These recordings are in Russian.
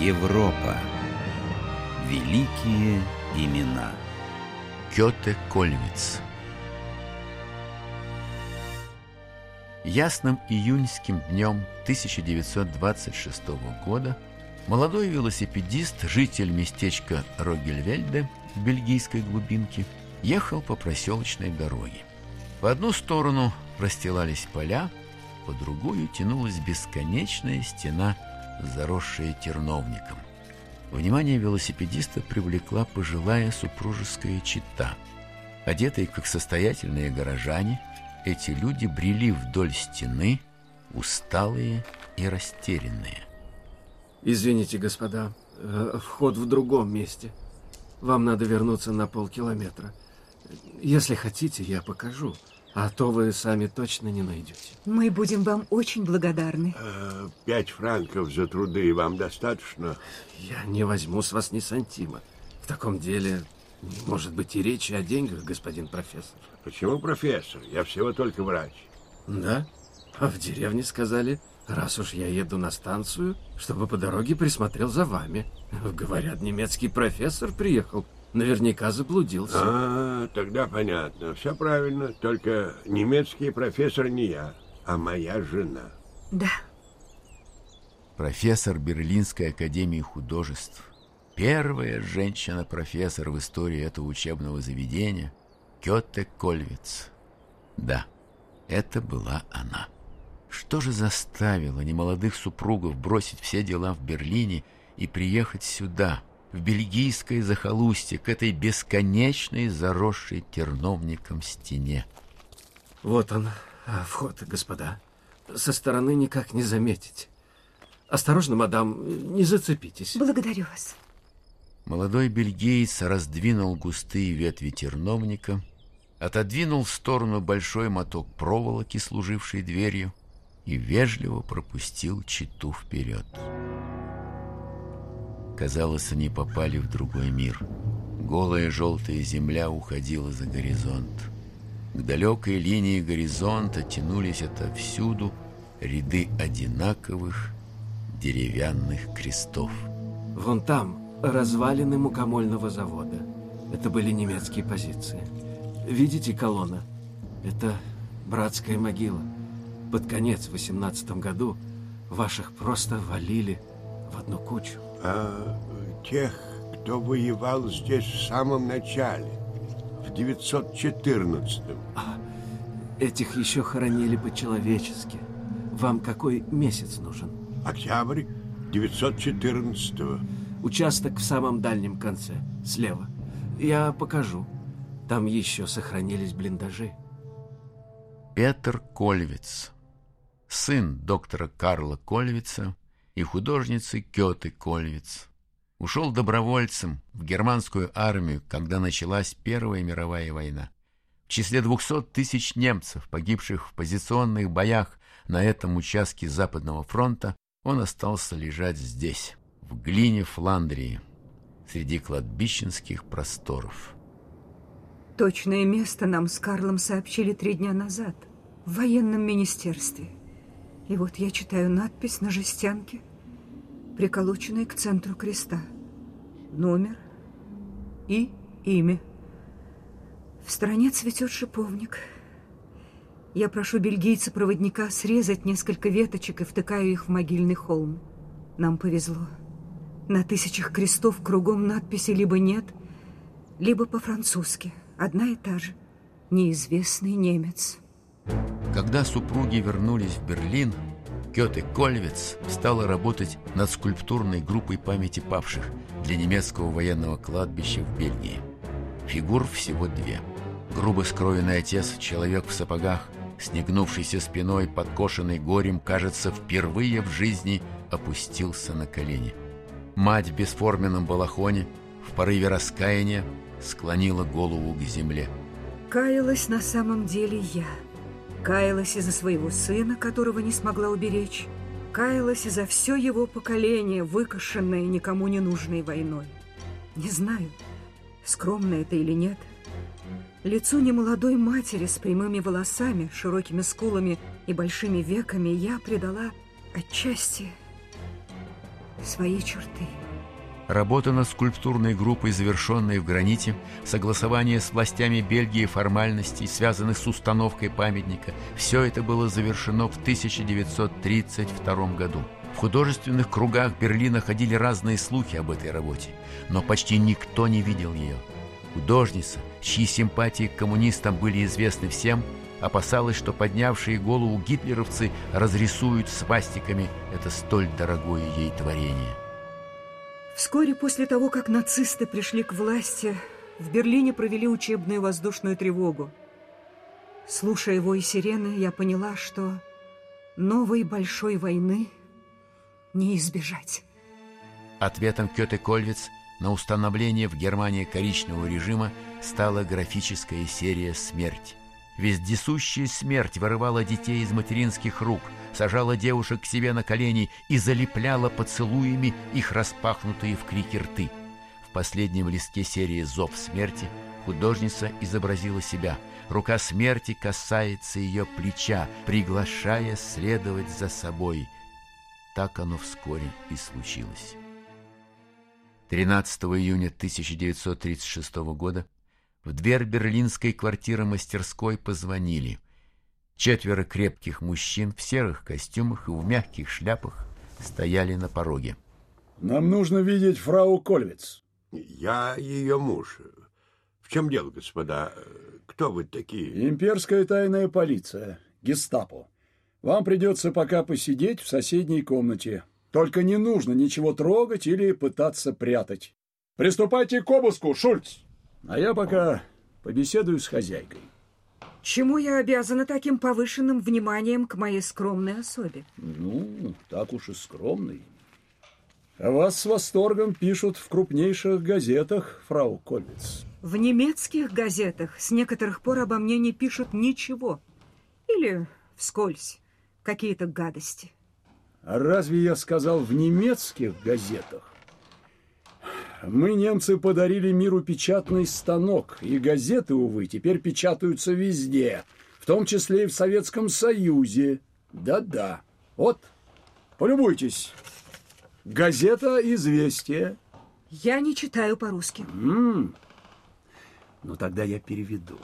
Европа. Великие имена. Кёте Кольвиц. Ясным июньским днем 1926 года молодой велосипедист, житель местечка Рогельвельде в бельгийской глубинке, ехал по проселочной дороге. В одну сторону расстилались поля, по другую тянулась бесконечная стена, заросшая терновником. Внимание велосипедиста привлекла пожилая супружеская чита. Одетые, как состоятельные горожане, эти люди брели вдоль стены, усталые и растерянные. Извините, господа, э, вход в другом месте. Вам надо вернуться на полкилометра. Если хотите, я покажу. А то вы сами точно не найдете. Мы будем вам очень благодарны. Э, Пять франков за труды вам достаточно? Я не возьму с вас ни сантима. В таком деле не может быть и речи о деньгах, господин профессор. Почему профессор? Я всего только врач. Да? А в деревне сказали, раз уж я еду на станцию, чтобы по дороге присмотрел за вами. Говорят, немецкий профессор приехал. Наверняка заблудился. А, тогда понятно. Все правильно. Только немецкий профессор не я, а моя жена. Да. Профессор Берлинской академии художеств. Первая женщина-профессор в истории этого учебного заведения Кёте Кольвиц. Да, это была она. Что же заставило немолодых супругов бросить все дела в Берлине и приехать сюда, в бельгийское захолустье, к этой бесконечной, заросшей терновником стене? Вот он, а, вход, господа. Со стороны никак не заметить. Осторожно, мадам, не зацепитесь. Благодарю вас. Молодой бельгиец раздвинул густые ветви терновника, отодвинул в сторону большой моток проволоки, служивший дверью, и вежливо пропустил читу вперед. Казалось, они попали в другой мир. Голая желтая земля уходила за горизонт. К далекой линии горизонта тянулись отовсюду ряды одинаковых деревянных крестов. Вон там развалины мукомольного завода. Это были немецкие позиции. Видите колонна? Это братская могила. Под конец в 18 году ваших просто валили в одну кучу. А тех, кто воевал здесь в самом начале, в 914-м. А, этих еще хоронили по-человечески. Вам какой месяц нужен? Октябрь 914-го. Участок в самом дальнем конце, слева. Я покажу. Там еще сохранились блиндажи. Петр Кольвиц, сын доктора Карла Кольвица и художницы Кёты Кольвиц, ушел добровольцем в германскую армию, когда началась Первая мировая война. В числе 200 тысяч немцев, погибших в позиционных боях на этом участке Западного фронта, он остался лежать здесь, в глине Фландрии, среди кладбищенских просторов. Точное место нам с Карлом сообщили три дня назад в военном министерстве. И вот я читаю надпись на жестянке, приколоченной к центру креста. Номер и имя. В стороне цветет шиповник. Я прошу бельгийца-проводника срезать несколько веточек и втыкаю их в могильный холм. Нам повезло. На тысячах крестов кругом надписи либо нет, либо по-французски. Одна и та же. Неизвестный немец. Когда супруги вернулись в Берлин, Кёте Кольвиц стала работать над скульптурной группой памяти павших для немецкого военного кладбища в Бельгии. Фигур всего две. Грубо скроенный отец, человек в сапогах, снегнувшийся спиной, подкошенный горем, кажется, впервые в жизни опустился на колени. Мать в бесформенном балахоне, в порыве раскаяния, склонила голову к земле. Каялась на самом деле я. Каялась из-за своего сына, которого не смогла уберечь. Каялась из-за все его поколение, выкошенное никому не нужной войной. Не знаю, скромно это или нет. Лицу немолодой матери с прямыми волосами, широкими скулами и большими веками я придала отчасти свои черты. Работа над скульптурной группой, завершенной в граните, согласование с властями Бельгии формальностей, связанных с установкой памятника, все это было завершено в 1932 году. В художественных кругах Берлина ходили разные слухи об этой работе, но почти никто не видел ее. Художница, чьи симпатии к коммунистам были известны всем, опасалась, что поднявшие голову гитлеровцы разрисуют свастиками это столь дорогое ей творение. Вскоре после того, как нацисты пришли к власти, в Берлине провели учебную воздушную тревогу. Слушая его и сирены, я поняла, что новой большой войны не избежать. Ответом Кёте Кольвиц на установление в Германии коричневого режима стала графическая серия «Смерть». Вездесущая смерть вырывала детей из материнских рук, сажала девушек к себе на колени и залепляла поцелуями их распахнутые в крики рты. В последнем листке серии «Зов смерти» художница изобразила себя. Рука смерти касается ее плеча, приглашая следовать за собой. Так оно вскоре и случилось. 13 июня 1936 года в дверь берлинской квартиры-мастерской позвонили. Четверо крепких мужчин в серых костюмах и в мягких шляпах стояли на пороге. Нам нужно видеть фрау Кольвиц. Я ее муж. В чем дело, господа? Кто вы такие? Имперская тайная полиция, гестапо. Вам придется пока посидеть в соседней комнате. Только не нужно ничего трогать или пытаться прятать. Приступайте к обыску, Шульц! А я пока побеседую с хозяйкой. Чему я обязана таким повышенным вниманием к моей скромной особе? Ну, так уж и скромный. А вас с восторгом пишут в крупнейших газетах, фрау Кольвиц. В немецких газетах с некоторых пор обо мне не пишут ничего. Или вскользь какие-то гадости. А разве я сказал в немецких газетах? Мы, немцы, подарили миру печатный станок, и газеты, увы, теперь печатаются везде, в том числе и в Советском Союзе. Да-да. Вот, полюбуйтесь. Газета «Известия». Я не читаю по-русски. Ну, тогда я переведу.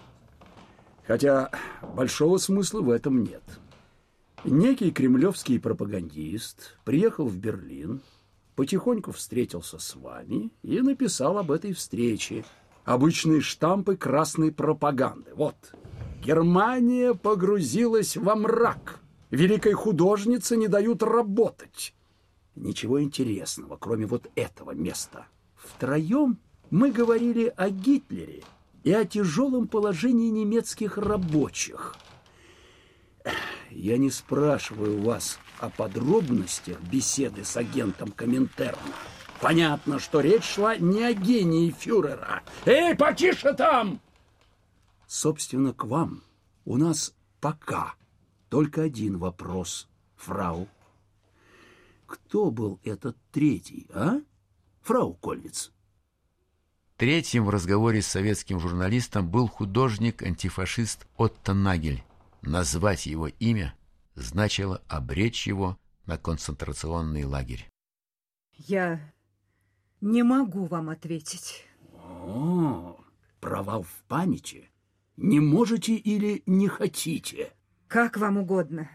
Хотя большого смысла в этом нет. Некий кремлевский пропагандист приехал в Берлин, потихоньку встретился с вами и написал об этой встрече. Обычные штампы красной пропаганды. Вот. Германия погрузилась во мрак. Великой художнице не дают работать. Ничего интересного, кроме вот этого места. Втроем мы говорили о Гитлере и о тяжелом положении немецких рабочих. Я не спрашиваю вас о подробностях беседы с агентом Коминтерна. Понятно, что речь шла не о гении фюрера. Эй, потише там! Собственно, к вам у нас пока только один вопрос, фрау. Кто был этот третий, а? Фрау Кольвиц. Третьим в разговоре с советским журналистом был художник-антифашист Отто Нагель. Назвать его имя значило обречь его на концентрационный лагерь. Я не могу вам ответить. О, провал в памяти. Не можете или не хотите? Как вам угодно.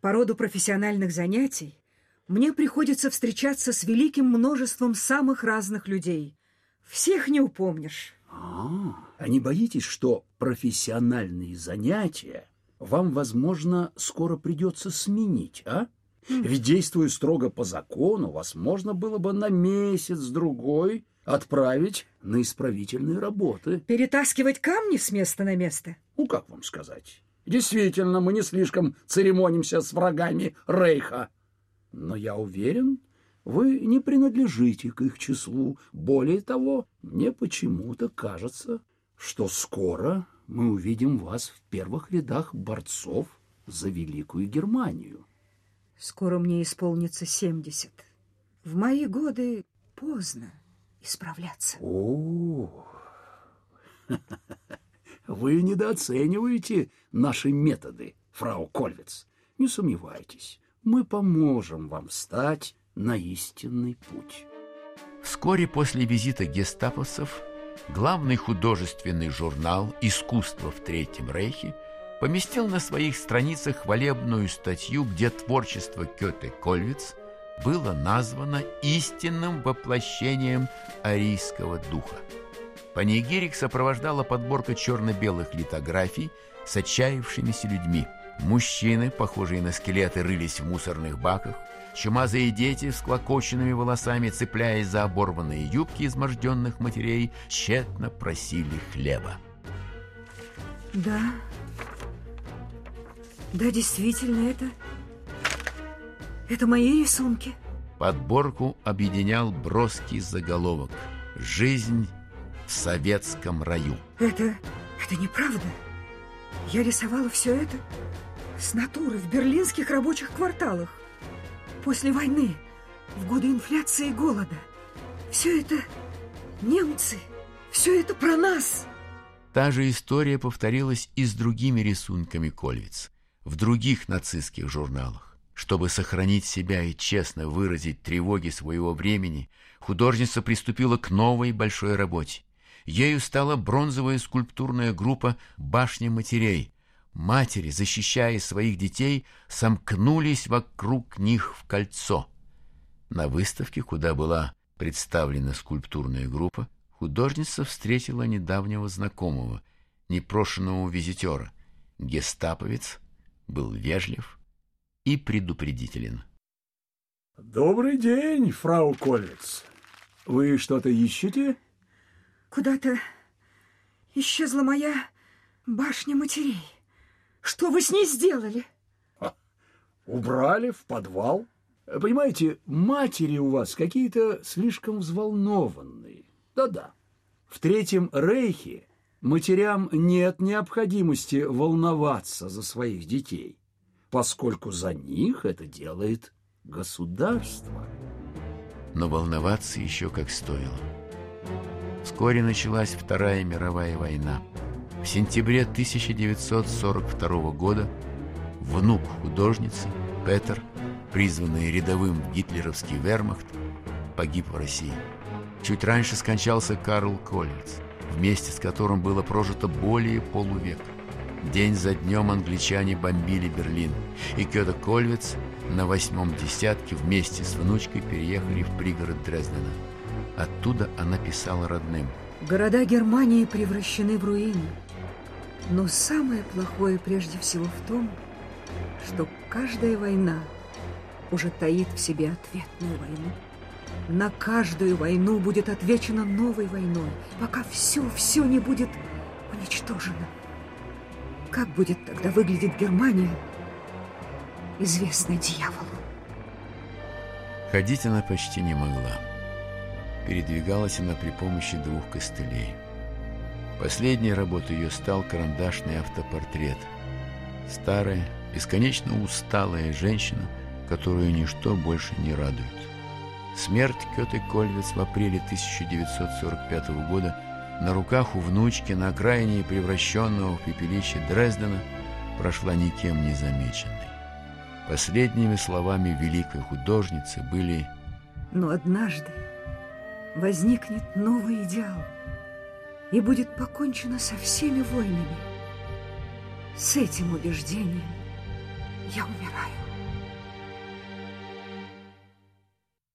По роду профессиональных занятий мне приходится встречаться с великим множеством самых разных людей. Всех не упомнишь. А, а не боитесь, что профессиональные занятия вам, возможно, скоро придется сменить, а? Ведь, действуя строго по закону, вас можно было бы на месяц-другой отправить на исправительные работы. Перетаскивать камни с места на место? Ну, как вам сказать? Действительно, мы не слишком церемонимся с врагами Рейха. Но я уверен, вы не принадлежите к их числу. Более того, мне почему-то кажется, что скоро мы увидим вас в первых рядах борцов за Великую Германию. Скоро мне исполнится семьдесят. В мои годы поздно исправляться. О, вы недооцениваете наши методы, фрау Кольвиц. Не сомневайтесь, мы поможем вам встать на истинный путь. Вскоре после визита гестаповцев главный художественный журнал «Искусство в Третьем Рейхе» поместил на своих страницах хвалебную статью, где творчество Кёте Кольвиц было названо истинным воплощением арийского духа. Панигирик сопровождала подборка черно-белых литографий с отчаявшимися людьми. Мужчины, похожие на скелеты, рылись в мусорных баках. Чумазые дети с клокоченными волосами, цепляясь за оборванные юбки изможденных матерей, тщетно просили хлеба. Да, да, действительно, это... Это мои рисунки. Подборку объединял броский заголовок «Жизнь в советском раю». Это... это неправда. Я рисовала все это с натуры в берлинских рабочих кварталах. После войны, в годы инфляции и голода. Все это немцы, все это про нас. Та же история повторилась и с другими рисунками Кольвиц в других нацистских журналах. Чтобы сохранить себя и честно выразить тревоги своего времени, художница приступила к новой большой работе. Ею стала бронзовая скульптурная группа «Башня матерей». Матери, защищая своих детей, сомкнулись вокруг них в кольцо. На выставке, куда была представлена скульптурная группа, художница встретила недавнего знакомого, непрошенного визитера, гестаповец был вежлив и предупредителен. Добрый день, фрау Колец. Вы что-то ищете? Куда-то исчезла моя башня матерей. Что вы с ней сделали? убрали в подвал. Понимаете, матери у вас какие-то слишком взволнованные. Да-да. В Третьем Рейхе Матерям нет необходимости волноваться за своих детей, поскольку за них это делает государство. Но волноваться еще как стоило. Вскоре началась Вторая мировая война. В сентябре 1942 года внук художницы Петер, призванный рядовым в гитлеровский вермахт, погиб в России. Чуть раньше скончался Карл Кольвиц вместе с которым было прожито более полувека. День за днем англичане бомбили Берлин, и Кёта Кольвиц на восьмом десятке вместе с внучкой переехали в пригород Дрездена. Оттуда она писала родным. Города Германии превращены в руины. Но самое плохое прежде всего в том, что каждая война уже таит в себе ответную войну. На каждую войну будет отвечено новой войной, пока все-все не будет уничтожено. Как будет тогда выглядеть Германия, известно дьяволу. Ходить она почти не могла. Передвигалась она при помощи двух костылей. Последней работой ее стал карандашный автопортрет. Старая, бесконечно усталая женщина, которую ничто больше не радует. Смерть Кёты Кольвиц в апреле 1945 года на руках у внучки на окраине превращенного в пепелище Дрездена прошла никем не замеченной. Последними словами великой художницы были «Но однажды возникнет новый идеал, и будет покончено со всеми войнами. С этим убеждением я умираю».